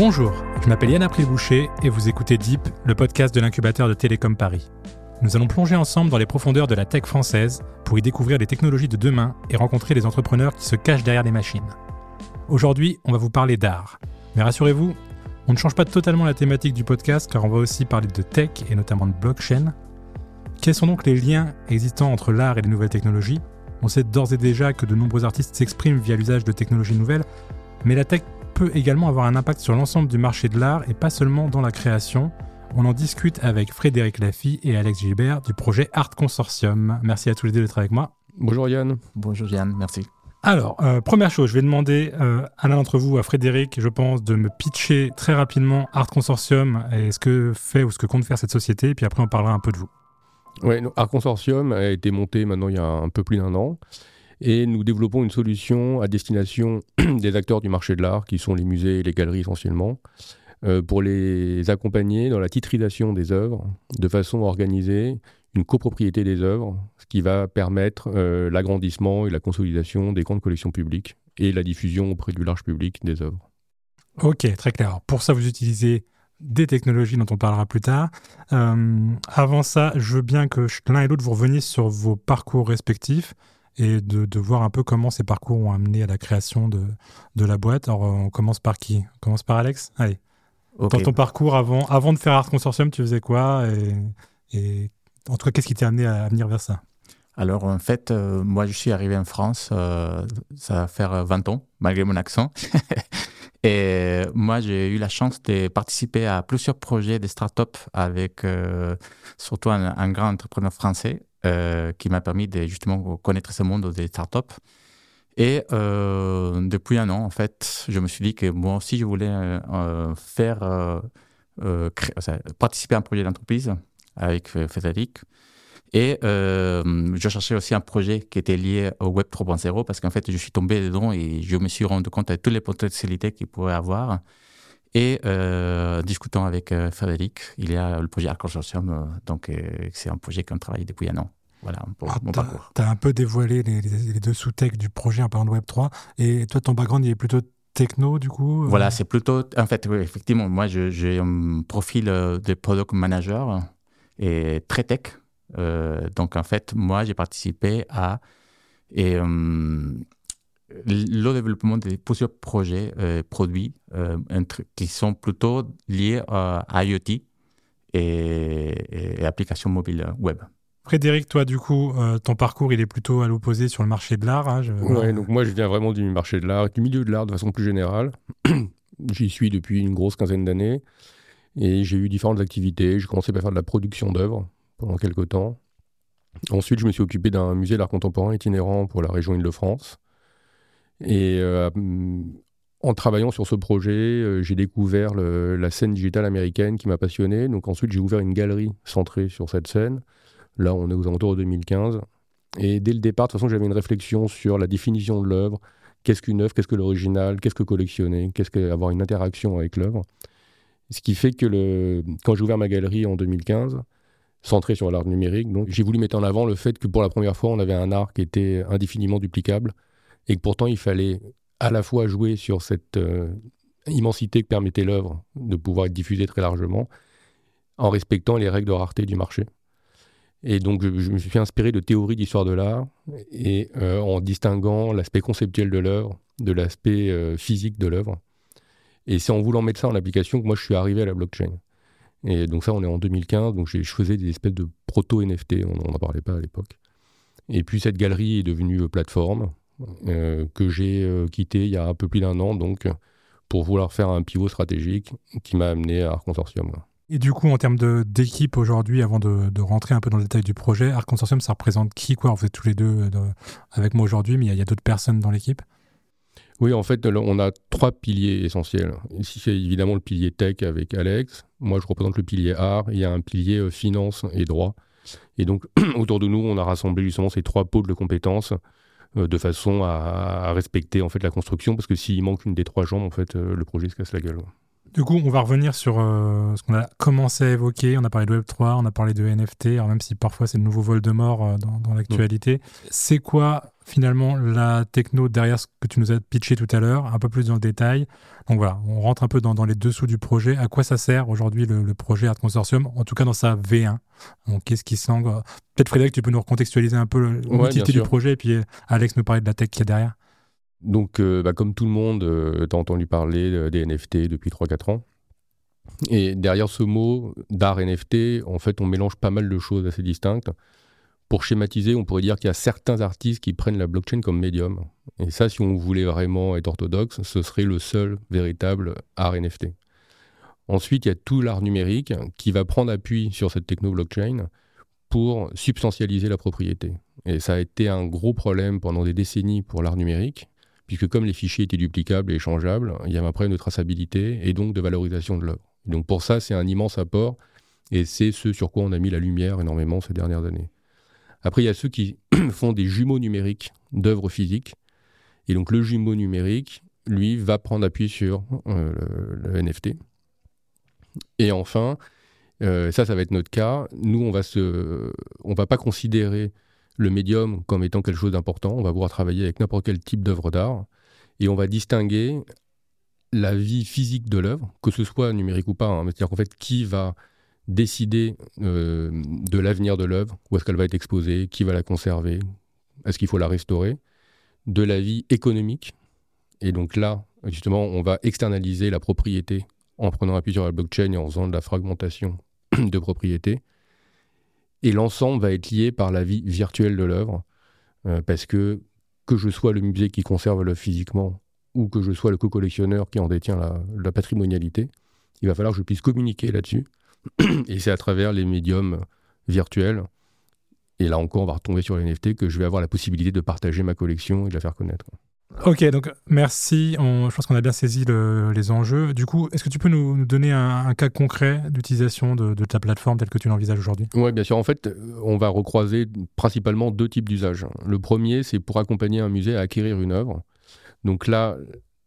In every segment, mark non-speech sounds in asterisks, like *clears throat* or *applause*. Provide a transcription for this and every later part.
Bonjour, je m'appelle Yann April-Boucher et vous écoutez Deep, le podcast de l'incubateur de Télécom Paris. Nous allons plonger ensemble dans les profondeurs de la tech française pour y découvrir les technologies de demain et rencontrer les entrepreneurs qui se cachent derrière les machines. Aujourd'hui, on va vous parler d'art. Mais rassurez-vous, on ne change pas totalement la thématique du podcast car on va aussi parler de tech et notamment de blockchain. Quels sont donc les liens existants entre l'art et les nouvelles technologies? On sait d'ores et déjà que de nombreux artistes s'expriment via l'usage de technologies nouvelles, mais la tech peut également avoir un impact sur l'ensemble du marché de l'art et pas seulement dans la création. On en discute avec Frédéric Laffy et Alex Gilbert du projet Art Consortium. Merci à tous les deux d'être avec moi. Bonjour Yann. Bonjour Yann, merci. Alors, euh, première chose, je vais demander euh, à l'un d'entre vous, à Frédéric, je pense, de me pitcher très rapidement Art Consortium et ce que fait ou ce que compte faire cette société, et puis après on parlera un peu de vous. Oui, Art Consortium a été monté maintenant il y a un peu plus d'un an et nous développons une solution à destination *clears throat* des acteurs du marché de l'art, qui sont les musées et les galeries essentiellement, euh, pour les accompagner dans la titrisation des œuvres, de façon à organiser une copropriété des œuvres, ce qui va permettre euh, l'agrandissement et la consolidation des grandes collections publiques et la diffusion auprès du large public des œuvres. Ok, très clair. Pour ça, vous utilisez des technologies dont on parlera plus tard. Euh, avant ça, je veux bien que l'un et l'autre vous reveniez sur vos parcours respectifs et de, voir un peu comment ces parcours ont amené à la création de, de la boîte. Alors, on commence par qui? On commence par Alex? Allez. Dans ton parcours, avant, avant de faire Art Consortium, tu faisais quoi? Et, en tout cas, qu'est-ce qui t'a amené à, venir vers ça? Alors en fait, euh, moi je suis arrivé en France, euh, ça va faire 20 ans, malgré mon accent. *laughs* et moi j'ai eu la chance de participer à plusieurs projets de start-up avec euh, surtout un, grand entrepreneur français euh, qui m'a permis de justement connaître ce monde des startups. Et euh, depuis un an, en fait, je me suis dit que moi aussi, je voulais euh, faire participer à un projet d'entreprise avec Frédéric. Et je cherchais aussi un projet qui était lié au Web 3.0 parce qu'en fait, je suis tombé dedans et je me suis rendu compte de toutes les potentialités qu'il pourrait avoir. Et discutant avec Frédéric, il y a le projet Art Consortium, donc c'est un projet qu'on travaille depuis un an. Voilà pour ah, mon parcours. Tu as un peu dévoilé les, deux sous-textes du projet en parlant de Web3. Et toi, ton background, il est plutôt techno, du coup Voilà, c'est plutôt. En fait, oui, effectivement, moi, j'ai un profil de product manager et très tech. donc, en fait, moi, j'ai participé à. Et, le développement de plusieurs projets, euh, produits euh, qui sont plutôt liés à IoT et, applications mobiles web. Frédéric, toi, du coup, euh, ton parcours, il est plutôt à l'opposé sur le marché de l'art. Hein, donc moi, je viens vraiment du marché de l'art, du milieu de l'art de façon plus générale. *clears throat* J'y suis depuis une grosse quinzaine d'années et j'ai eu différentes activités. J'ai commencé par faire de la production d'œuvres pendant quelques temps. Ensuite, je me suis occupé d'un musée d'art contemporain itinérant pour la région Île-de-France. Et euh, en travaillant sur ce projet, euh, j'ai découvert la scène digitale américaine qui m'a passionné. Donc ensuite, j'ai ouvert une galerie centrée sur cette scène. Là, on est aux alentours de 2015. Et dès le départ, de toute façon, j'avais une réflexion sur la définition de l'œuvre. Qu'est-ce qu'une œuvre? Qu'est-ce que l'original? Qu'est-ce que collectionner? Qu'est-ce qu'avoir une interaction avec l'œuvre? Ce qui fait que le... quand j'ai ouvert ma galerie en 2015, centrée sur l'art numérique, donc j'ai voulu mettre en avant le fait que pour la première fois, on avait un art qui était indéfiniment duplicable et que pourtant il fallait à la fois jouer sur cette euh, immensité que permettait l'œuvre de pouvoir être diffusée très largement, en respectant les règles de rareté du marché. Et donc, je, me suis inspiré de théories d'histoire de l'art et euh, en distinguant l'aspect conceptuel de l'œuvre de l'aspect euh, physique de l'œuvre. Et c'est en voulant mettre ça en application que moi, je suis arrivé à la blockchain. Et donc ça, on est en 2015, donc je faisais des espèces de proto-NFT, on n'en parlait pas à l'époque. Et puis cette galerie est devenue plateforme, euh, que j'ai euh, quitté il y a un peu plus d'un an, donc pour vouloir faire un pivot stratégique qui m'a amené à Art Consortium. Et du coup, en termes d'équipe aujourd'hui, avant de, rentrer un peu dans le détail du projet, Art Consortium, ça représente qui quoi? Vous êtes tous les deux euh, avec moi aujourd'hui, mais il y a, d'autres personnes dans l'équipe? Oui, en fait, on a trois piliers essentiels. Ici, c'est évidemment le pilier tech avec Alex. Moi, je représente le pilier art. Il y a un pilier finance et droit. Et donc, *clears throat* autour de nous, on a rassemblé justement ces trois pôles de compétences euh, de façon à, respecter en fait la construction, parce que s'il manque une des trois jambes, en fait, euh, le projet se casse la gueule. Du coup, on va revenir sur euh, ce qu'on a commencé à évoquer. On a parlé de Web3, on a parlé de NFT, alors même si parfois c'est le nouveau vol de mort euh, dans, dans l'actualité. C'est quoi finalement la techno derrière ce que tu nous as pitché tout à l'heure, un peu plus dans le détail Donc voilà, on rentre un peu dans, les dessous du projet. À quoi ça sert aujourd'hui le, projet Art Consortium, en tout cas dans sa V1 Donc qu'est-ce qui s'engage? Peut-être Frédéric, tu peux nous recontextualiser un peu l'utilité du projet et puis Alex nous parler de la tech qu'il y a derrière. Donc, euh, bah, comme tout le monde, euh, tu as entendu parler euh, des NFT depuis 3-4 ans. Et derrière ce mot d'art NFT, en fait, on mélange pas mal de choses assez distinctes. Pour schématiser, on pourrait dire qu'il y a certains artistes qui prennent la blockchain comme médium. Et ça, si on voulait vraiment être orthodoxe, ce serait le seul véritable art NFT. Ensuite, il y a tout l'art numérique qui va prendre appui sur cette techno-blockchain pour substantialiser la propriété. Et ça a été un gros problème pendant des décennies pour l'art numérique puisque comme les fichiers étaient duplicables et échangeables, il y avait un problème de traçabilité et donc de valorisation de l'œuvre. Donc pour ça, c'est un immense apport, et c'est ce sur quoi on a mis la lumière énormément ces dernières années. Après, il y a ceux qui *clears throat* font des jumeaux numériques d'œuvres physiques, et donc le jumeau numérique, lui, va prendre appui sur euh, le, NFT. Et enfin, euh, ça, ça va être notre cas. Nous, on va se, on va pas considérer le médium comme étant quelque chose d'important. On va pouvoir travailler avec n'importe quel type d'œuvre d'art et on va distinguer la vie physique de l'œuvre, que ce soit numérique ou pas. Hein. C'est-à-dire qu'en fait, qui va décider euh, de l'avenir de l'œuvre, où est-ce qu'elle va être exposée, qui va la conserver, est-ce qu'il faut la restaurer, de la vie économique. Et donc là, justement, on va externaliser la propriété en prenant appui sur la blockchain et en faisant de la fragmentation *clears throat* de propriété. Et l'ensemble va être lié par la vie virtuelle de l'œuvre, euh, parce que que je sois le musée qui conserve l'œuvre physiquement ou que je sois le co-collectionneur qui en détient la, patrimonialité, il va falloir que je puisse communiquer là-dessus. Et c'est à travers les médiums virtuels, et là encore on va retomber sur les NFT, que je vais avoir la possibilité de partager ma collection et de la faire connaître. Ok, donc merci. je pense qu'on a bien saisi les enjeux. Du coup, est-ce que tu peux nous, donner un, cas concret d'utilisation de, ta plateforme telle que tu l'envisages aujourd'hui? Oui, bien sûr. En fait, on va recroiser principalement deux types d'usages. Le premier, c'est pour accompagner un musée à acquérir une œuvre. Donc là,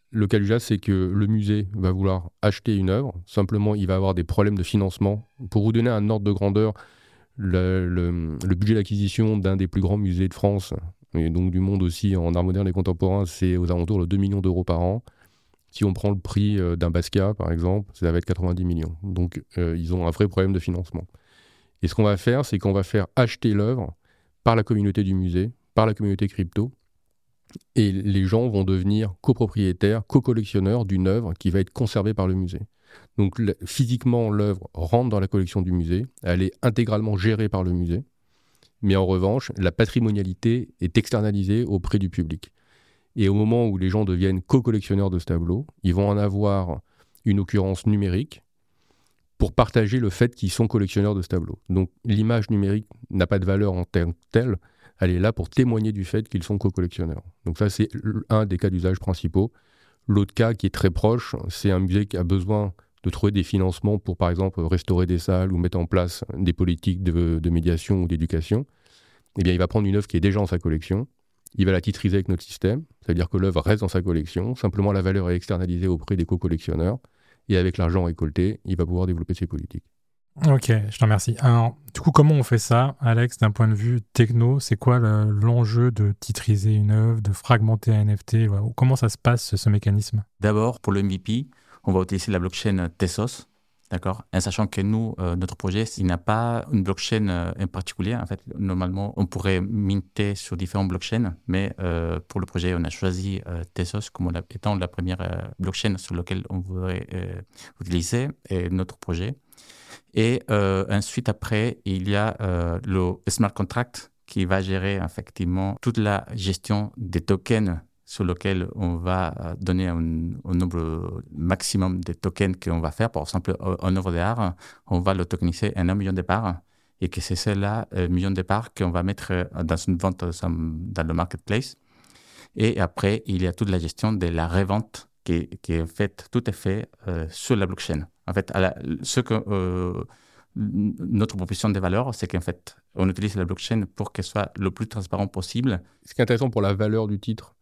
le cas d'usage, c'est que le musée va vouloir acheter une œuvre. Simplement, il va avoir des problèmes de financement. Pour vous donner un ordre de grandeur, le budget d'acquisition d'un des plus grands musées de France et donc du monde aussi en art moderne et contemporain, c'est aux alentours de 2 millions d'euros par an. Si on prend le prix euh, d'un Basquiat, par exemple, ça va être 90 millions. Donc euh, ils ont un vrai problème de financement. Et ce qu'on va faire, c'est qu'on va faire acheter l'œuvre par la communauté du musée, par la communauté crypto, et les gens vont devenir copropriétaires, co-collectionneurs d'une œuvre qui va être conservée par le musée. Donc physiquement, l'œuvre rentre dans la collection du musée, elle est intégralement gérée par le musée, mais en revanche, la patrimonialité est externalisée auprès du public. Et au moment où les gens deviennent co-collectionneurs de ce tableau, ils vont en avoir une occurrence numérique pour partager le fait qu'ils sont collectionneurs de ce tableau. Donc l'image numérique n'a pas de valeur en tant que telle, elle est là pour témoigner du fait qu'ils sont co-collectionneurs. Donc ça, c'est un des cas d'usage principaux. L'autre cas qui est très proche, c'est un musée qui a besoin de trouver des financements pour, par exemple, restaurer des salles ou mettre en place des politiques de, médiation ou d'éducation, eh bien, il va prendre une œuvre qui est déjà en sa collection, il va la titriser avec notre système, c'est-à-dire que l'œuvre reste dans sa collection, simplement la valeur est externalisée auprès des co-collectionneurs, et avec l'argent récolté, il va pouvoir développer ses politiques. Ok, je te remercie. Alors, du coup, comment on fait ça, Alex, d'un point de vue techno? C'est quoi l'enjeu de titriser une œuvre, de fragmenter un NFT Comment ça se passe, ce mécanisme? D'abord, pour le MVP, on va utiliser la blockchain Tesos, d'accord? En sachant que nous, euh, notre projet, il n'a pas une blockchain euh, en particulier. En fait, normalement, on pourrait minter sur différentes blockchains, mais euh, pour le projet, on a choisi Tesos comme étant la première blockchain sur laquelle on voudrait utiliser notre projet. Et ensuite, après, il y a le smart contract qui va gérer effectivement toute la gestion des tokens sur lequel on va euh, donner un, nombre maximum de tokens qu'on va faire. Par exemple, un œuvre d'art, on va le tokeniser en un million de parts et que c'est cela, un million de parts qu'on va mettre euh, dans une vente dans le marketplace. Et après, il y a toute la gestion de la revente qui, est faite, tout est fait euh, sur la blockchain. En fait, ce que notre proposition de valeur, c'est qu'en fait, on utilise la blockchain pour qu'elle soit le plus transparent possible. Ce qui est intéressant pour la valeur du titre,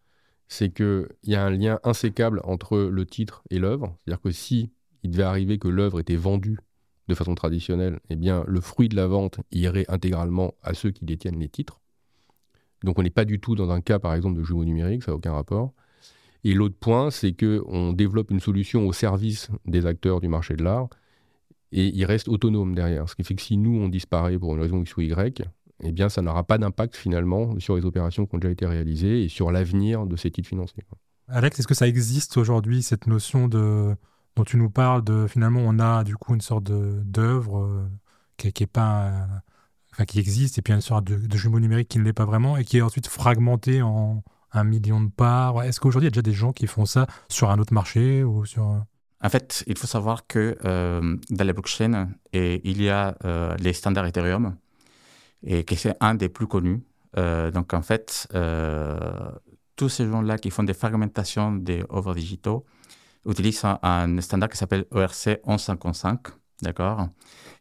c'est qu'il y a un lien insécable entre le titre et l'œuvre. C'est-à-dire que si il devait arriver que l'œuvre était vendue de façon traditionnelle, eh bien, le fruit de la vente irait intégralement à ceux qui détiennent les titres. Donc, on n'est pas du tout dans un cas, par exemple, de jumeaux numériques, ça n'a aucun rapport. Et l'autre point, c'est qu'on développe une solution au service des acteurs du marché de l'art et il reste autonome derrière. Ce qui fait que si nous, on disparaît pour une raison X ou Y, eh bien, ça n'aura pas d'impact finalement sur les opérations qui ont déjà été réalisées et sur l'avenir de ces titres financiers. Alex, est-ce que ça existe aujourd'hui, cette notion de, dont tu nous parles, de finalement, on a du coup une sorte d'œuvre euh, qui, est pas. enfin, qui existe, et puis une sorte de, de jumeau numérique qui ne l'est pas vraiment, et qui est ensuite fragmenté en un million de parts? Est-ce qu'aujourd'hui, il y a déjà des gens qui font ça sur un autre marché ou sur... Euh, en fait, il faut savoir que euh, dans les blockchains, il y a les standards Ethereum, et que c'est un des plus connus. donc, en fait, tous ces gens-là qui font des fragmentations des œuvres digitaux utilisent un, standard qui s'appelle ERC 1155, d'accord?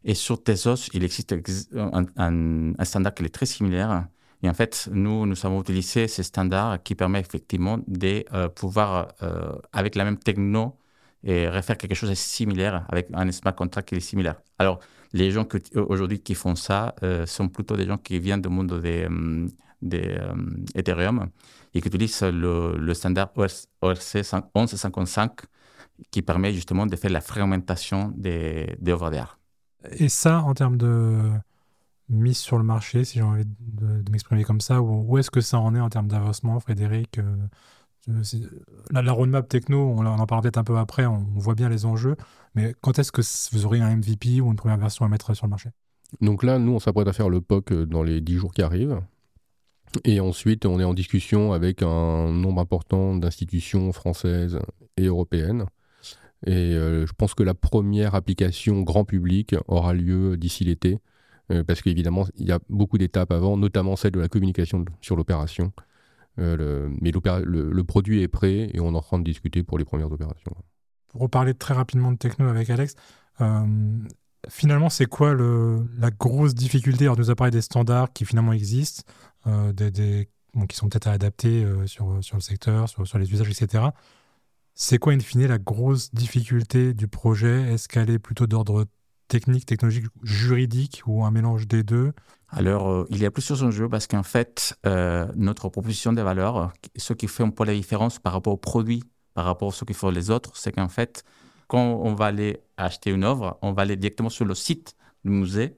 Et sur Tezos, il existe un, standard qui est très similaire. Et en fait, nous, nous avons utilisé ce standard qui permet effectivement de euh, pouvoir, euh, avec la même techno, et refaire quelque chose de similaire avec un smart contract qui est similaire. Alors, les gens aujourd'hui qui font ça euh, sont plutôt des gens qui viennent du monde des, des Ethereum et qui utilise le, standard ORC 1155 qui permet justement de faire la fragmentation des, des œuvres d'art. Et ça, en termes de mise sur le marché, si j'ai envie de, m'exprimer comme ça, où, est-ce que ça en est en termes d'avancement, Frédéric euh, la, la, roadmap techno, on, en parlera peut-être un peu après, on, voit bien les enjeux, mais quand est-ce que vous aurez un MVP ou une première version à mettre sur le marché? Donc là, nous, on s'apprête à faire le POC euh, dans les 10 jours qui arrivent. Et ensuite, on est en discussion avec un nombre important d'institutions françaises et européennes. Et euh, je pense que la première application grand public aura lieu d'ici l'été, euh, parce qu'évidemment, il y a beaucoup d'étapes avant, notamment celle de la communication sur l'opération. Euh, mais le, produit est prêt et on est en train de discuter pour les premières opérations. Pour reparler très rapidement de techno avec Alex, finalement, c'est quoi la grosse difficulté? Alors, nous a parlé des standards qui finalement existent. Euh, qui sont peut-être à adapter euh, sur, sur le secteur, sur, sur les usages, etc. C'est quoi, in fine, la grosse difficulté du projet? Est-ce qu'elle est plutôt d'ordre technique, technologique, juridique ou un mélange des deux Alors, euh, il y a plusieurs enjeux parce qu'en fait, notre proposition de valeur, ce qui fait un peu la différence par rapport aux produits, par rapport à ce qu'ils font les autres, c'est qu'en fait, quand on va aller acheter une œuvre, on va aller directement sur le site du musée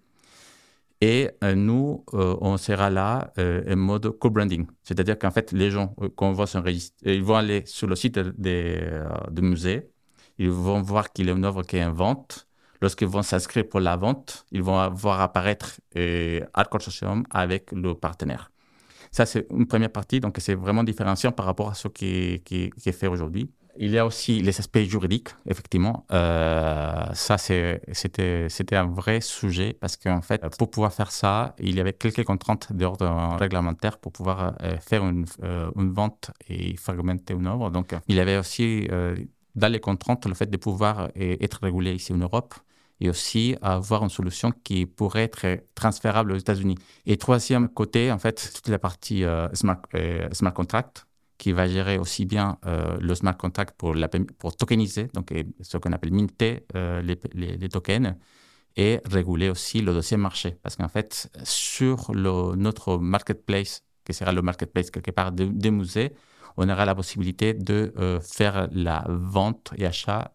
et euh, nous, euh, on sera là euh, en mode co-branding. C'est-à-dire qu'en fait, les gens, quand on va s'enregistrer, ils vont aller sur le site du musée, ils vont voir qu'il y a une œuvre qui est en vente. Lorsqu'ils vont s'inscrire pour la vente, ils vont voir apparaître Art Consortium avec le partenaire. Ça, c'est une première partie, donc c'est vraiment différenciant par rapport à ce qui, est fait aujourd'hui. Il y a aussi les aspects juridiques, effectivement. Euh, ça, c'était, c'était un vrai sujet parce qu'en fait, pour pouvoir faire ça, il y avait quelques contraintes d'ordre réglementaire pour pouvoir euh, faire une, euh, une, vente et fragmenter une œuvre. Donc, il y avait aussi dans les contraintes le fait de pouvoir être régulé ici en Europe et aussi avoir une solution qui pourrait être transférable aux États-Unis. Et troisième côté, en fait, toute la partie smart, smart contract qui va gérer aussi bien euh, le smart contract pour, pour tokeniser, donc ce qu'on appelle minter euh, les, les, tokens, et réguler aussi le dossier marché. Parce qu'en fait, sur notre marketplace, qui sera le marketplace quelque part des musées, on aura la possibilité de euh, faire la vente et achat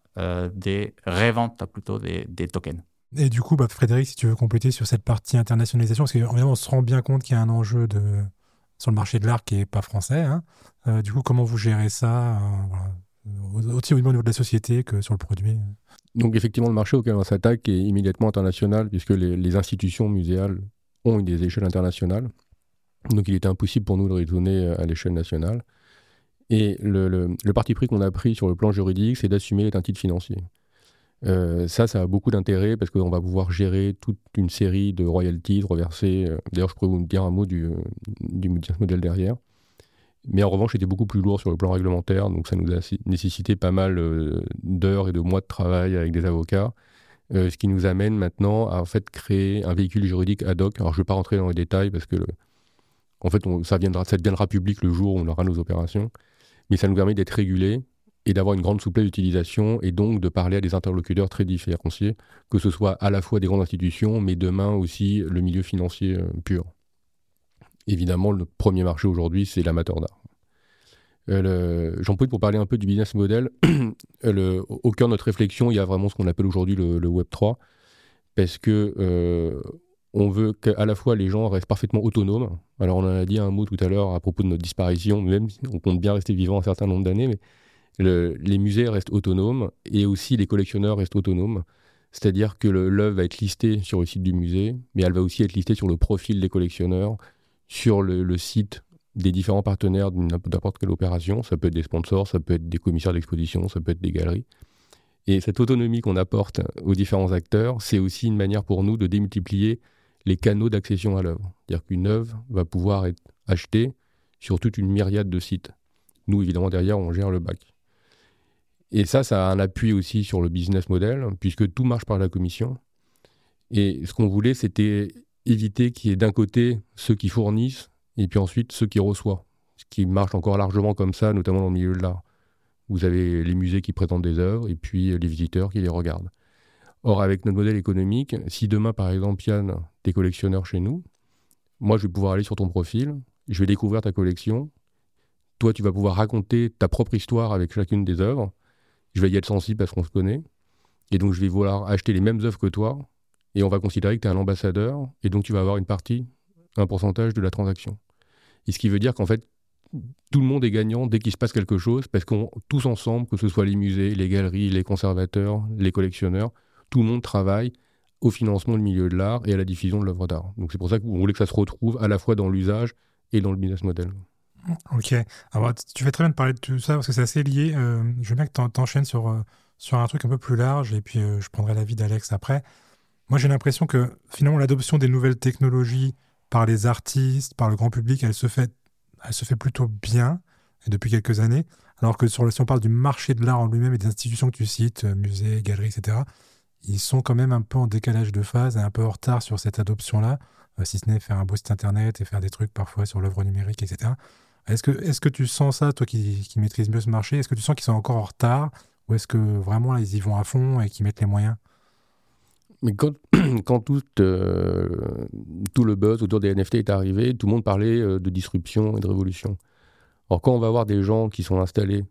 des reventes plutôt des, des, tokens. Et du coup, bah, Frédéric, si tu veux compléter sur cette partie internationalisation, parce qu'on se rend bien compte qu'il y a un enjeu de, sur le marché de l'art qui n'est pas français. Hein. Euh, du coup, comment vous gérez ça, euh, aussi au niveau de la société que sur le produit? Donc effectivement, le marché auquel on s'attaque est immédiatement international, puisque les, institutions muséales ont des échelles internationales. Donc il était impossible pour nous de raisonner à l'échelle nationale. Et le, le parti pris qu'on a pris sur le plan juridique, c'est d'assumer les titres financiers. Euh, ça, ça a beaucoup d'intérêt parce qu'on va pouvoir gérer toute une série de royalties reversées. Euh, d'ailleurs, je pourrais vous dire un mot du, du modèle derrière. Mais en revanche, c'était beaucoup plus lourd sur le plan réglementaire, donc ça nous a nécessité pas mal euh, d'heures et de mois de travail avec des avocats. ce qui nous amène maintenant à en fait créer un véhicule juridique ad hoc. Alors je ne vais pas rentrer dans les détails parce que en fait ça, viendra, ça deviendra public le jour où on aura nos opérations, mais ça nous permet d'être régulés et d'avoir une grande souplesse d'utilisation et donc de parler à des interlocuteurs très différenciés, que ce soit à la fois des grandes institutions, mais demain aussi le milieu financier euh, pur. Évidemment, le premier marché aujourd'hui, c'est l'amateur d'art. Euh, J'en profite pour parler un peu du business model. *clears throat* le, au cœur de notre réflexion, il y a vraiment ce qu'on appelle aujourd'hui le, le, Web 3, parce que euh, on veut qu'à la fois les gens restent parfaitement autonomes. Alors on en a dit un mot tout à l'heure à propos de notre disparition, même si on compte bien rester vivant un certain nombre d'années, mais les musées restent autonomes et aussi les collectionneurs restent autonomes. C'est-à-dire que l'œuvre va être listée sur le site du musée, mais elle va aussi être listée sur le profil des collectionneurs, sur le, site des différents partenaires n'importe quelle opération. Ça peut être des sponsors, ça peut être des commissaires d'exposition, ça peut être des galeries. Et cette autonomie qu'on apporte aux différents acteurs, c'est aussi une manière pour nous de démultiplier les canaux d'accession à l'œuvre. C'est-à-dire qu'une œuvre va pouvoir être achetée sur toute une myriade de sites. Nous, évidemment, derrière, on gère le bac. Et ça, ça a un appui aussi sur le business model, puisque tout marche par la commission. Et ce qu'on voulait, c'était éviter qu'il y ait d'un côté ceux qui fournissent et puis ensuite ceux qui reçoivent. Ce qui marche encore largement comme ça, notamment dans le milieu de l'art. Vous avez les musées qui présentent des œuvres et puis les visiteurs qui les regardent. Or, avec notre modèle économique, si demain, par exemple, Yann, t'es collectionneur chez nous, moi, je vais pouvoir aller sur ton profil, je vais découvrir ta collection. Toi, tu vas pouvoir raconter ta propre histoire avec chacune des œuvres je vais y être sensible parce qu'on se connaît. Et donc, je vais vouloir acheter les mêmes œuvres que toi. Et on va considérer que tu es un ambassadeur. Et donc, tu vas avoir une partie, un pourcentage de la transaction. Et ce qui veut dire qu'en fait, tout le monde est gagnant dès qu'il se passe quelque chose, parce qu'on tous ensemble, que ce soit les musées, les galeries, les conservateurs, les collectionneurs, tout le monde travaille au financement du milieu de l'art et à la diffusion de l'œuvre d'art. Donc c'est pour ça qu'on voulait que ça se retrouve à la fois dans l'usage et dans le business model. Ok. Alors, tu fais très bien de parler de tout ça parce que c'est assez lié. Euh, je veux bien que tu enchaînes sur, euh, sur un truc un peu plus large et puis euh, je prendrai l'avis d'Alex après. Moi, j'ai l'impression que finalement, l'adoption des nouvelles technologies par les artistes, par le grand public, elle se fait, elle se fait plutôt bien depuis quelques années. Alors que sur si on parle du marché de l'art en lui-même et des institutions que tu cites, musées, galeries, etc., ils sont quand même un peu en décalage de phase et un peu en retard sur cette adoption-là, si ce n'est faire un beau site internet et faire des trucs parfois sur l'œuvre numérique, etc. Est-ce que, est que tu sens ça, toi qui, qui maîtrises mieux ce marché? Est-ce que tu sens qu'ils sont encore en retard Ou est-ce que vraiment ils y vont à fond et qu'ils mettent les moyens? Mais quand, *clears throat* euh, tout, le buzz autour des NFT est arrivé, tout le monde parlait euh, de disruption et de révolution. Alors quand on va voir des gens qui sont installés,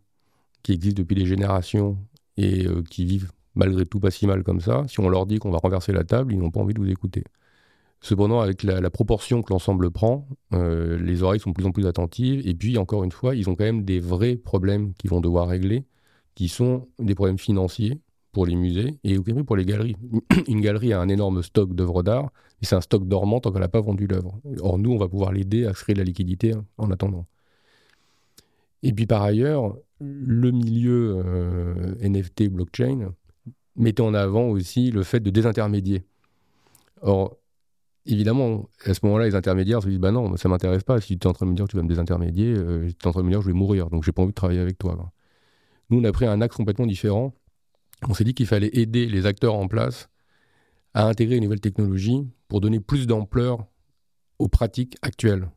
qui existent depuis des générations et euh, qui vivent malgré tout pas si mal comme ça, si on leur dit qu'on va renverser la table, ils n'ont pas envie de vous écouter. Cependant, avec la, proportion que l'ensemble prend, euh, les oreilles sont de plus en plus attentives. Et puis, encore une fois, ils ont quand même des vrais problèmes qu'ils vont devoir régler, qui sont des problèmes financiers pour les musées et pour les galeries. *clears throat* Une galerie a un énorme stock d'œuvres d'art, mais c'est un stock dormant tant qu'elle n'a pas vendu l'œuvre. Or, nous, on va pouvoir l'aider à créer de la liquidité en attendant. Et puis, par ailleurs, le milieu euh, NFT blockchain mettait en avant aussi le fait de désintermédier. Or, évidemment, à ce moment-là, les intermédiaires se disent Bah non, ça m'intéresse pas. Si tu es en train de me dire que tu vas me désintermédier, euh, tu es en train de me dire que je vais mourir. Donc, j'ai pas envie de travailler avec toi. Nous, on a pris un axe complètement différent. On s'est dit qu'il fallait aider les acteurs en place à intégrer les nouvelles technologies pour donner plus d'ampleur aux pratiques actuelles.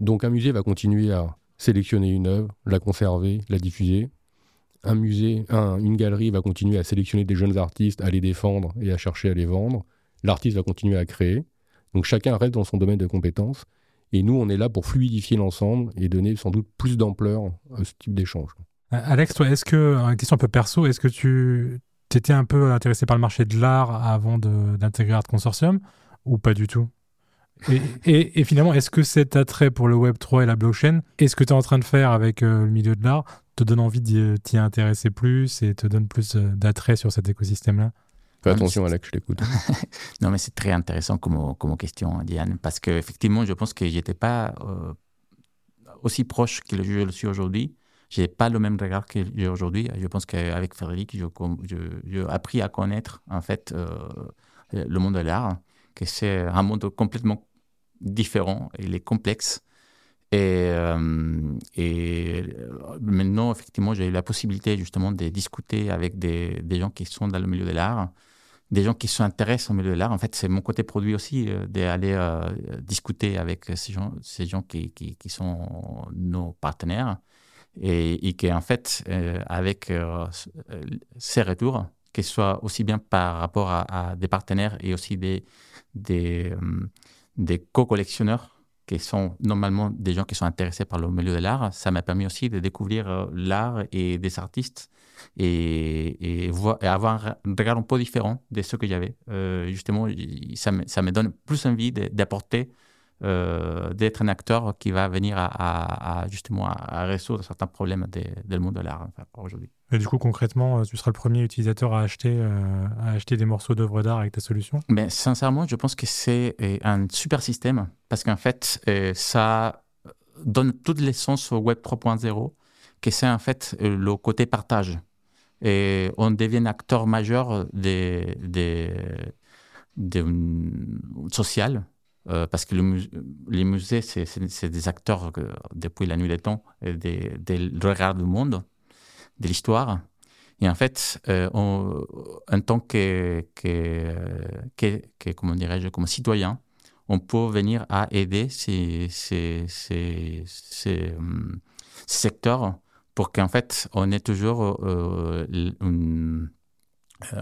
Donc, un musée va continuer à sélectionner une œuvre, la conserver, la diffuser. Un musée, une galerie va continuer à sélectionner des jeunes artistes, à les défendre et à chercher à les vendre. L'artiste va continuer à créer. Donc chacun reste dans son domaine de compétences. Et nous, on est là pour fluidifier l'ensemble et donner sans doute plus d'ampleur à ce type d'échange. Euh, Alex, toi, est-ce que, une question un peu perso, est-ce que tu étais un peu intéressé par le marché de l'art avant d'intégrer Art Consortium ou pas du tout? Et, finalement, est-ce que cet attrait pour le Web3 et la blockchain, est-ce que tu es en train de faire avec euh, le milieu de l'art, te donne envie d'y t'y intéresser plus et te donne plus euh, d'attrait sur cet écosystème-là? Fais attention, Alex, je t'écoute. *laughs* non, mais c'est très intéressant comme, comme question, Diane, parce qu'effectivement, je pense que je n'étais pas euh, aussi proche que je le suis aujourd'hui. Je n'ai pas le même regard que j'ai aujourd'hui. Je pense qu'avec Frédéric, j'ai appris à connaître en fait euh, le monde de l'art, que c'est un monde complètement différent, il est complexe. Et, euh, et, maintenant, effectivement, j'ai eu la possibilité justement de discuter avec des, gens qui sont dans le milieu de l'art des gens qui s'intéressent au milieu de l'art. En fait, c'est mon côté produit aussi, euh, d'aller euh, discuter avec ces gens, ces gens qui, qui, sont nos partenaires. et, et qu'en fait, avec ces retours, qu'ils soient aussi bien par rapport à, des partenaires et aussi des co-collectionneurs, qui sont normalement des gens qui sont intéressés par le milieu de l'art, ça m'a permis aussi de découvrir l'art et des artistes et, et, voir, et, avoir un regard un peu différent de ce que j'avais. Euh, justement, ça me, ça me, donne plus envie d'apporter, euh, d'être un acteur qui va venir à, justement à, résoudre certains problèmes du monde de l'art aujourd'hui. Et du coup, concrètement, tu seras le premier utilisateur à acheter, euh, à acheter des morceaux d'œuvres d'art avec ta solution? Mais sincèrement, je pense que c'est un super système parce qu'en fait, ça donne toute l'essence au Web 3.0, que c'est en fait le côté partage. Et on devient acteur majeur des, des, des social, euh, parce que les musées, c'est des acteurs depuis la nuit des temps, des, des regards du monde, de l'histoire. Et en fait, euh, en tant que, que, que, comment dirais-je, comme citoyen, on peut venir à aider ces, ces, ces, hum, secteurs pour qu'en fait, on ait toujours euh, euh,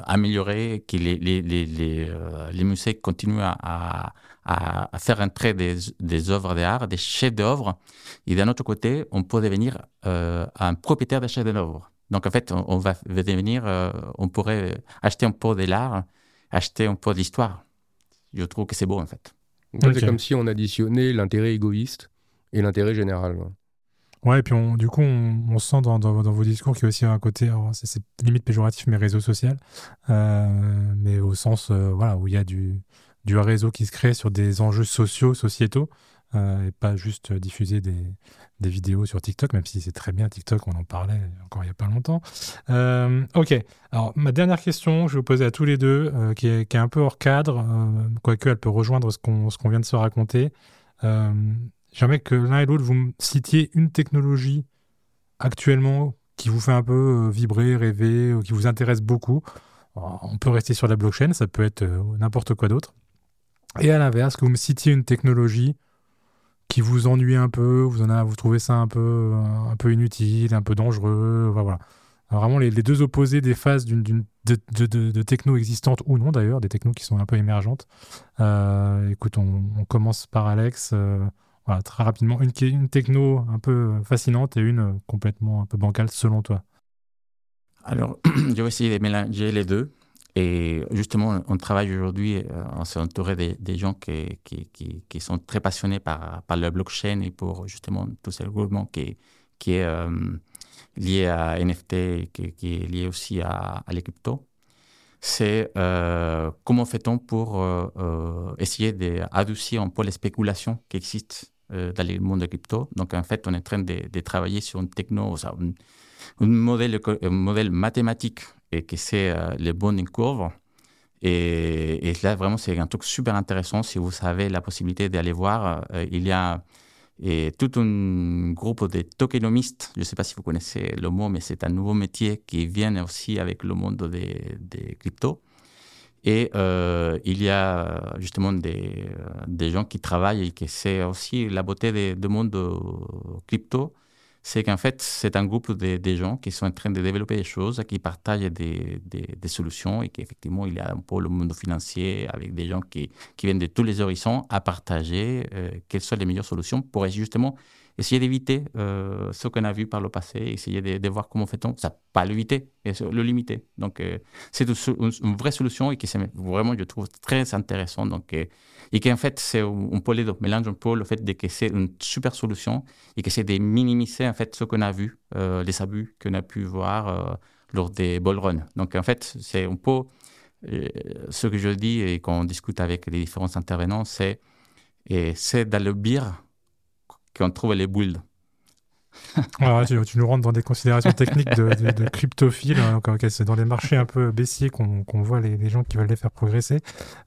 amélioré, que les, les, les, euh, les, musées continuent à, à, faire entrer des, des œuvres d'art, des chefs d'œuvre. Et d'un autre côté, on peut devenir un propriétaire des chefs d'œuvre. Donc en fait, on, va devenir, on pourrait acheter un peu de l'art, acheter un peu de l'histoire. Je trouve que c'est beau en fait. C'est comme si on additionnait l'intérêt égoïste et l'intérêt général. Ouais, et puis on, du coup, on, sent dans, vos discours qu'il y a aussi un côté, c'est limite péjoratif, mais réseau social, euh, mais au sens euh, où il y a du, réseau qui se crée sur des enjeux sociaux, sociétaux, euh, et pas juste diffuser des, vidéos sur TikTok, même si c'est très bien TikTok, on en parlait encore il n'y a pas longtemps. ok, alors ma dernière question, je vais vous poser à tous les deux, qui est, un peu hors cadre, quoique elle peut rejoindre ce qu'on vient de se raconter. J'aimerais que l'un et l'autre, vous me citiez une technologie actuellement qui vous fait un peu euh, vibrer, rêver, ou qui vous intéresse beaucoup. On peut rester sur la blockchain, ça peut être euh, n'importe quoi d'autre. Et à l'inverse, que vous me citiez une technologie qui vous ennuie un peu, vous, en vous trouvez ça un peu, euh, un peu inutile, un peu dangereux. Voilà. vraiment les, deux opposés des phases d'une, de, de, techno existantes ou non d'ailleurs, des technos qui sont un peu émergentes. écoute, on, commence par Alex. Voilà, très rapidement, une, techno un peu fascinante et une complètement un peu bancale selon toi. Alors, *clears throat* je vais essayer de mélanger les deux. Et justement, on travaille aujourd'hui, euh, on s'est entouré des, gens qui, qui, qui, sont très passionnés par, par la blockchain et pour justement tout ce mouvement qui, qui est euh, lié à NFT et qui, est lié aussi à, à les cryptos. C'est euh, comment fait-on pour essayer d'adoucir un peu les spéculations qui existent euh, dans le monde de crypto. Donc, en fait, on est en train de, travailler sur une techno, un, modèle, modèle mathématique et que c'est euh, le bonding curve. Et, là, vraiment, c'est un truc super intéressant. Si vous avez la possibilité d'aller voir, euh, il y a tout un groupe de tokenomistes. Je ne sais pas si vous connaissez le mot, mais c'est un nouveau métier qui vient aussi avec le monde des, des cryptos. Et euh, il y a justement des, des, gens qui travaillent et que c'est aussi la beauté du monde crypto, c'est qu'en fait, c'est un groupe de, gens qui sont en train de développer des choses, qui partagent des, des, solutions et qu'effectivement, il y a un peu le monde financier avec des gens qui, qui viennent de tous les horizons à partager euh, quelles sont les meilleures solutions pour justement essayer d'éviter euh, ce qu'on a vu par le passé, essayer de, voir comment fait-on, ça pas l'éviter, le limiter. Donc, euh, c'est une, vraie solution et qui c'est vraiment, je trouve, très intéressant. Donc, euh, et qu'en fait, c'est un peu les deux. Mélange un peu le fait de que c'est une super solution et que c'est de minimiser en fait ce qu'on a vu, les abus qu'on a pu voir lors des ball runs. Donc, en fait, c'est un peu ce que je dis et qu'on discute avec les différents intervenants, c'est c'est dans le beer qu'on trouve les builds. *laughs* tu, nous rentres dans des considérations techniques de, de, cryptophiles. Hein, c'est dans les marchés un peu baissiers qu'on voit les, gens qui veulent les faire progresser.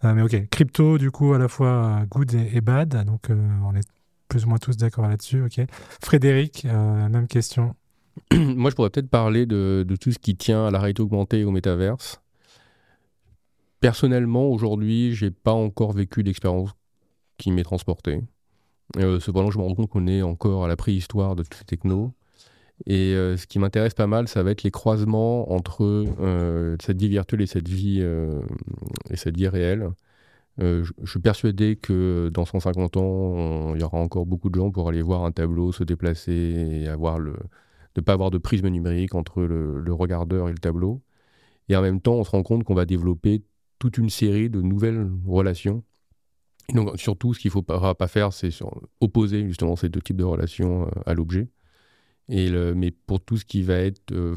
Euh, mais ok, crypto, du coup, à la fois good et, bad. Donc, euh, on est plus ou moins tous d'accord là-dessus. Ok. Frédéric, euh, même question. *clears throat* Moi, je pourrais peut-être parler de, de, tout ce qui tient à la réalité augmentée et au métaverse. Personnellement, aujourd'hui, j'ai pas encore vécu d'expérience qui m'est transportée. Euh, cependant, je me rends compte qu'on est encore à la préhistoire de toutes ces technos Et euh, ce qui m'intéresse pas mal, ça va être les croisements entre euh, cette vie virtuelle et cette vie, et cette vie réelle. je, suis persuadé que dans 150 ans, il y aura encore beaucoup de gens pour aller voir un tableau se déplacer et avoir le, ne pas avoir de prisme numérique entre le, regardeur et le tableau. Et en même temps, on se rend compte qu'on va développer toute une série de nouvelles relations donc, surtout, ce qu'il ne faut pas, pas faire, c'est opposer justement ces deux types de relations euh, à l'objet. Et mais pour tout ce qui va être euh,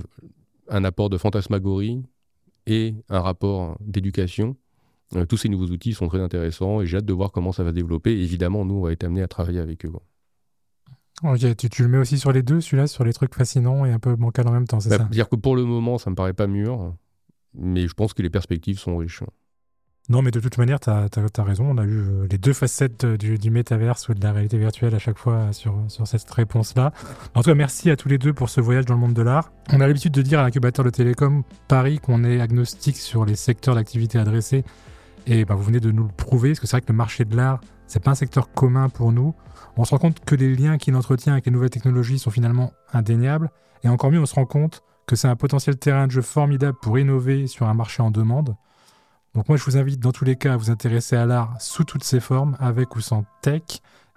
un apport de fantasmagorie et un rapport d'éducation, euh, tous ces nouveaux outils sont très intéressants et j'ai hâte de voir comment ça va se développer. évidemment, nous, on va être amenés à travailler avec eux. Ok, tu, le mets aussi sur les deux, celui-là, sur les trucs fascinants et un peu bancals en même temps, c'est bah, ça? dire que pour le moment, ça me paraît pas mûr, mais je pense que les perspectives sont riches. Non, mais de toute manière, tu as, raison. On a eu euh, les deux facettes du, du métaverse ou de la réalité virtuelle à chaque fois sur, sur cette réponse-là. En tout cas, merci à tous les deux pour ce voyage dans le monde de l'art. On a l'habitude de dire à l'incubateur de télécom Paris qu'on est agnostique sur les secteurs d'activité adressés. Et ben, vous venez de nous le prouver, parce que c'est vrai que le marché de l'art, c'est pas un secteur commun pour nous. On se rend compte que les liens qu'il entretient avec les nouvelles technologies sont finalement indéniables. Et encore mieux, on se rend compte que c'est un potentiel terrain de jeu formidable pour innover sur un marché en demande. Donc moi, je vous invite dans tous les cas à vous intéresser à l'art sous toutes ses formes, avec ou sans tech.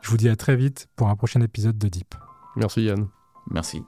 Je vous dis à très vite pour un prochain épisode de Deep. Merci Yann. Merci.